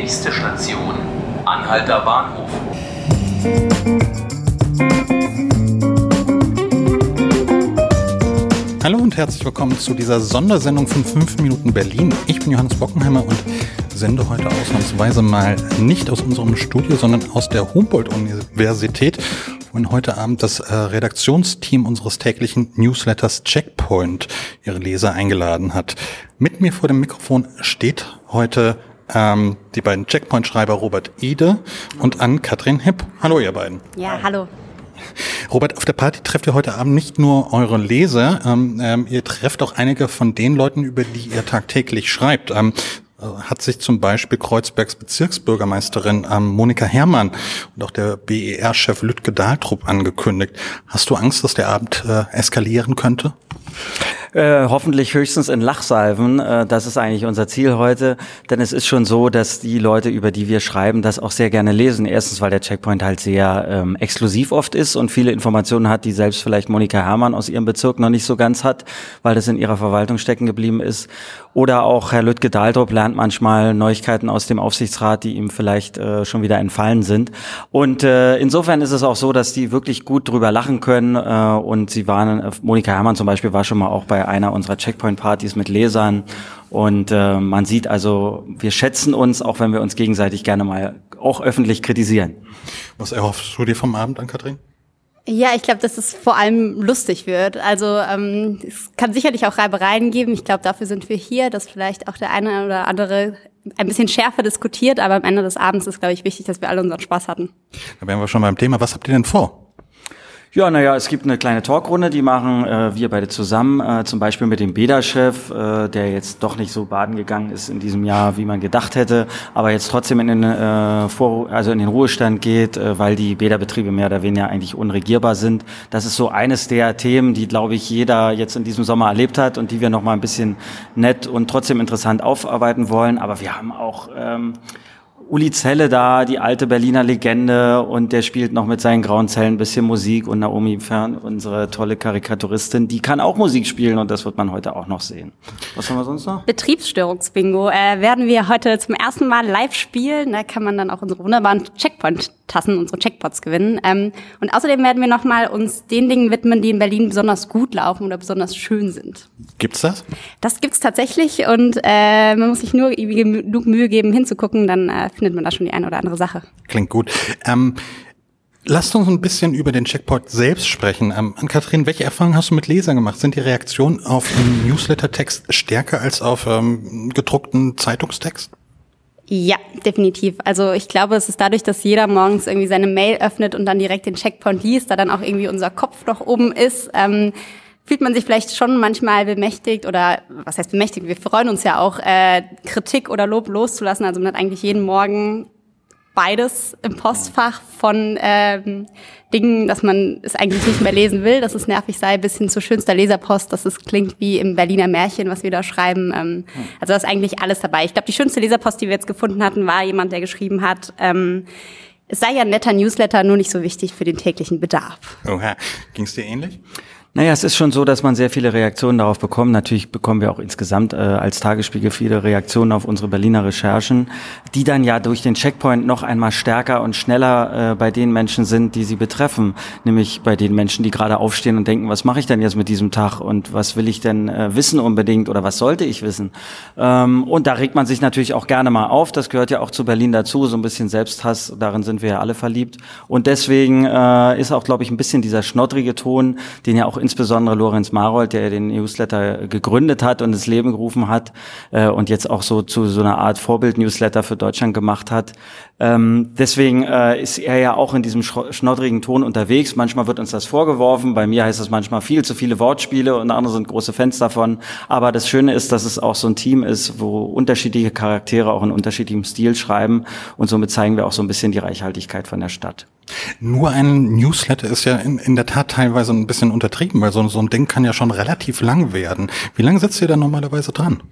Nächste Station, Anhalter Bahnhof. Hallo und herzlich willkommen zu dieser Sondersendung von 5 Minuten Berlin. Ich bin Johannes Bockenheimer und sende heute ausnahmsweise mal nicht aus unserem Studio, sondern aus der Humboldt-Universität, wohin heute Abend das äh, Redaktionsteam unseres täglichen Newsletters Checkpoint ihre Leser eingeladen hat. Mit mir vor dem Mikrofon steht heute ähm, die beiden Checkpoint-Schreiber Robert Ide und Ann-Kathrin Hipp. Hallo ihr beiden. Ja, hallo. Robert, auf der Party trefft ihr heute Abend nicht nur eure Leser, ähm, ähm, ihr trefft auch einige von den Leuten, über die ihr tagtäglich schreibt. Ähm, äh, hat sich zum Beispiel Kreuzbergs Bezirksbürgermeisterin ähm, Monika Herrmann und auch der BER-Chef Lütke Dahltrup angekündigt. Hast du Angst, dass der Abend äh, eskalieren könnte? Äh, hoffentlich höchstens in Lachsalven. Äh, das ist eigentlich unser Ziel heute. Denn es ist schon so, dass die Leute, über die wir schreiben, das auch sehr gerne lesen. Erstens, weil der Checkpoint halt sehr ähm, exklusiv oft ist und viele Informationen hat, die selbst vielleicht Monika Herrmann aus ihrem Bezirk noch nicht so ganz hat, weil das in ihrer Verwaltung stecken geblieben ist. Oder auch Herr Lütke Dahldrup lernt manchmal Neuigkeiten aus dem Aufsichtsrat, die ihm vielleicht äh, schon wieder entfallen sind. Und äh, insofern ist es auch so, dass die wirklich gut drüber lachen können. Äh, und sie waren, äh, Monika Herrmann zum Beispiel war schon mal auch bei einer unserer Checkpoint-Partys mit Lesern. Und äh, man sieht also, wir schätzen uns, auch wenn wir uns gegenseitig gerne mal auch öffentlich kritisieren. Was erhoffst du dir vom Abend an, Kathrin? Ja, ich glaube, dass es vor allem lustig wird. Also ähm, es kann sicherlich auch Reibereien geben. Ich glaube, dafür sind wir hier, dass vielleicht auch der eine oder andere ein bisschen schärfer diskutiert, aber am Ende des Abends ist, glaube ich, wichtig, dass wir alle unseren Spaß hatten. Da wären wir schon beim Thema. Was habt ihr denn vor? Ja, naja, es gibt eine kleine Talkrunde, die machen äh, wir beide zusammen, äh, zum Beispiel mit dem Beda-Chef, äh, der jetzt doch nicht so baden gegangen ist in diesem Jahr, wie man gedacht hätte, aber jetzt trotzdem in den, äh, Vor also in den Ruhestand geht, äh, weil die Beda-Betriebe mehr oder weniger eigentlich unregierbar sind. Das ist so eines der Themen, die, glaube ich, jeder jetzt in diesem Sommer erlebt hat und die wir noch mal ein bisschen nett und trotzdem interessant aufarbeiten wollen. Aber wir haben auch ähm, Uli Zelle da, die alte Berliner Legende und der spielt noch mit seinen grauen Zellen ein bisschen Musik und Naomi Fern, unsere tolle Karikaturistin, die kann auch Musik spielen und das wird man heute auch noch sehen. Was haben wir sonst noch? Betriebsstörungsbingo äh, werden wir heute zum ersten Mal live spielen. Da kann man dann auch unsere wunderbaren Checkpoint-Tassen, unsere Checkpots gewinnen. Ähm, und außerdem werden wir nochmal uns den Dingen widmen, die in Berlin besonders gut laufen oder besonders schön sind. Gibt's das? Das gibt's tatsächlich und äh, man muss sich nur genug Mühe geben, hinzugucken, dann äh, findet man da schon die eine oder andere Sache. Klingt gut. Ähm, lasst uns ein bisschen über den Checkpoint selbst sprechen. Ähm, Ann-Kathrin, welche Erfahrungen hast du mit Lesern gemacht? Sind die Reaktionen auf den Newsletter-Text stärker als auf ähm, gedruckten Zeitungstext? Ja, definitiv. Also ich glaube, es ist dadurch, dass jeder morgens irgendwie seine Mail öffnet und dann direkt den Checkpoint liest, da dann auch irgendwie unser Kopf noch oben ist. Ähm, fühlt man sich vielleicht schon manchmal bemächtigt oder was heißt bemächtigt? Wir freuen uns ja auch, äh, Kritik oder Lob loszulassen. Also man hat eigentlich jeden Morgen beides im Postfach von ähm, Dingen, dass man es eigentlich nicht mehr lesen will, dass es nervig sei, bis hin zu schönster Leserpost, dass es klingt wie im Berliner Märchen, was wir da schreiben. Ähm, also da ist eigentlich alles dabei. Ich glaube, die schönste Leserpost, die wir jetzt gefunden hatten, war jemand, der geschrieben hat, ähm, es sei ja ein netter Newsletter, nur nicht so wichtig für den täglichen Bedarf. Oha, ging es dir ähnlich? Naja, es ist schon so, dass man sehr viele Reaktionen darauf bekommt. Natürlich bekommen wir auch insgesamt äh, als Tagesspiegel viele Reaktionen auf unsere Berliner Recherchen, die dann ja durch den Checkpoint noch einmal stärker und schneller äh, bei den Menschen sind, die sie betreffen. Nämlich bei den Menschen, die gerade aufstehen und denken, was mache ich denn jetzt mit diesem Tag und was will ich denn äh, wissen unbedingt oder was sollte ich wissen? Ähm, und da regt man sich natürlich auch gerne mal auf. Das gehört ja auch zu Berlin dazu, so ein bisschen Selbsthass. Darin sind wir ja alle verliebt. Und deswegen äh, ist auch, glaube ich, ein bisschen dieser schnoddrige Ton, den ja auch insbesondere Lorenz Marold, der den Newsletter gegründet hat und ins Leben gerufen hat äh, und jetzt auch so zu so einer Art Vorbild-Newsletter für Deutschland gemacht hat. Ähm, deswegen äh, ist er ja auch in diesem schnoddrigen Ton unterwegs. Manchmal wird uns das vorgeworfen. Bei mir heißt es manchmal viel zu viele Wortspiele und andere sind große Fans davon. Aber das Schöne ist, dass es auch so ein Team ist, wo unterschiedliche Charaktere auch in unterschiedlichem Stil schreiben. Und somit zeigen wir auch so ein bisschen die Reichhaltigkeit von der Stadt. Nur ein Newsletter ist ja in, in der Tat teilweise ein bisschen untertrieben, weil so, so ein Ding kann ja schon relativ lang werden. Wie lange sitzt ihr da normalerweise dran?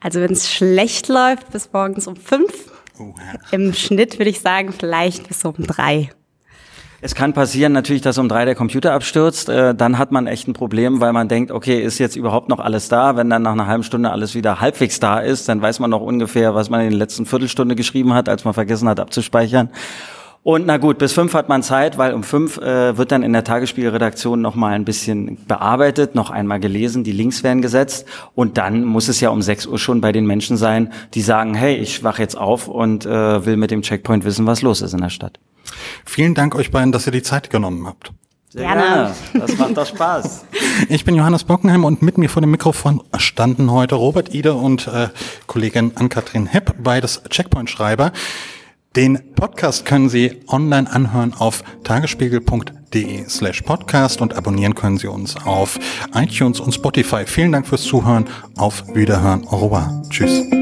Also wenn es schlecht läuft, bis morgens um fünf. Oh, ja. Im Schnitt würde ich sagen, vielleicht bis um drei. Es kann passieren natürlich, dass um drei der Computer abstürzt. Äh, dann hat man echt ein Problem, weil man denkt, okay, ist jetzt überhaupt noch alles da? Wenn dann nach einer halben Stunde alles wieder halbwegs da ist, dann weiß man noch ungefähr, was man in der letzten Viertelstunde geschrieben hat, als man vergessen hat abzuspeichern. Und na gut, bis fünf hat man Zeit, weil um fünf äh, wird dann in der Tagesspielredaktion noch mal ein bisschen bearbeitet, noch einmal gelesen, die Links werden gesetzt und dann muss es ja um sechs Uhr schon bei den Menschen sein, die sagen, hey, ich wach jetzt auf und äh, will mit dem Checkpoint wissen, was los ist in der Stadt. Vielen Dank euch beiden, dass ihr die Zeit genommen habt. Sehr gerne. Das macht doch Spaß. Ich bin Johannes Bockenheim und mit mir vor dem Mikrofon standen heute Robert Ide und äh, Kollegin Ann-Kathrin Hepp, beides Checkpoint-Schreiber. Den Podcast können Sie online anhören auf tagesspiegel.de slash podcast und abonnieren können Sie uns auf iTunes und Spotify. Vielen Dank fürs Zuhören. Auf Wiederhören. Au revoir. Tschüss.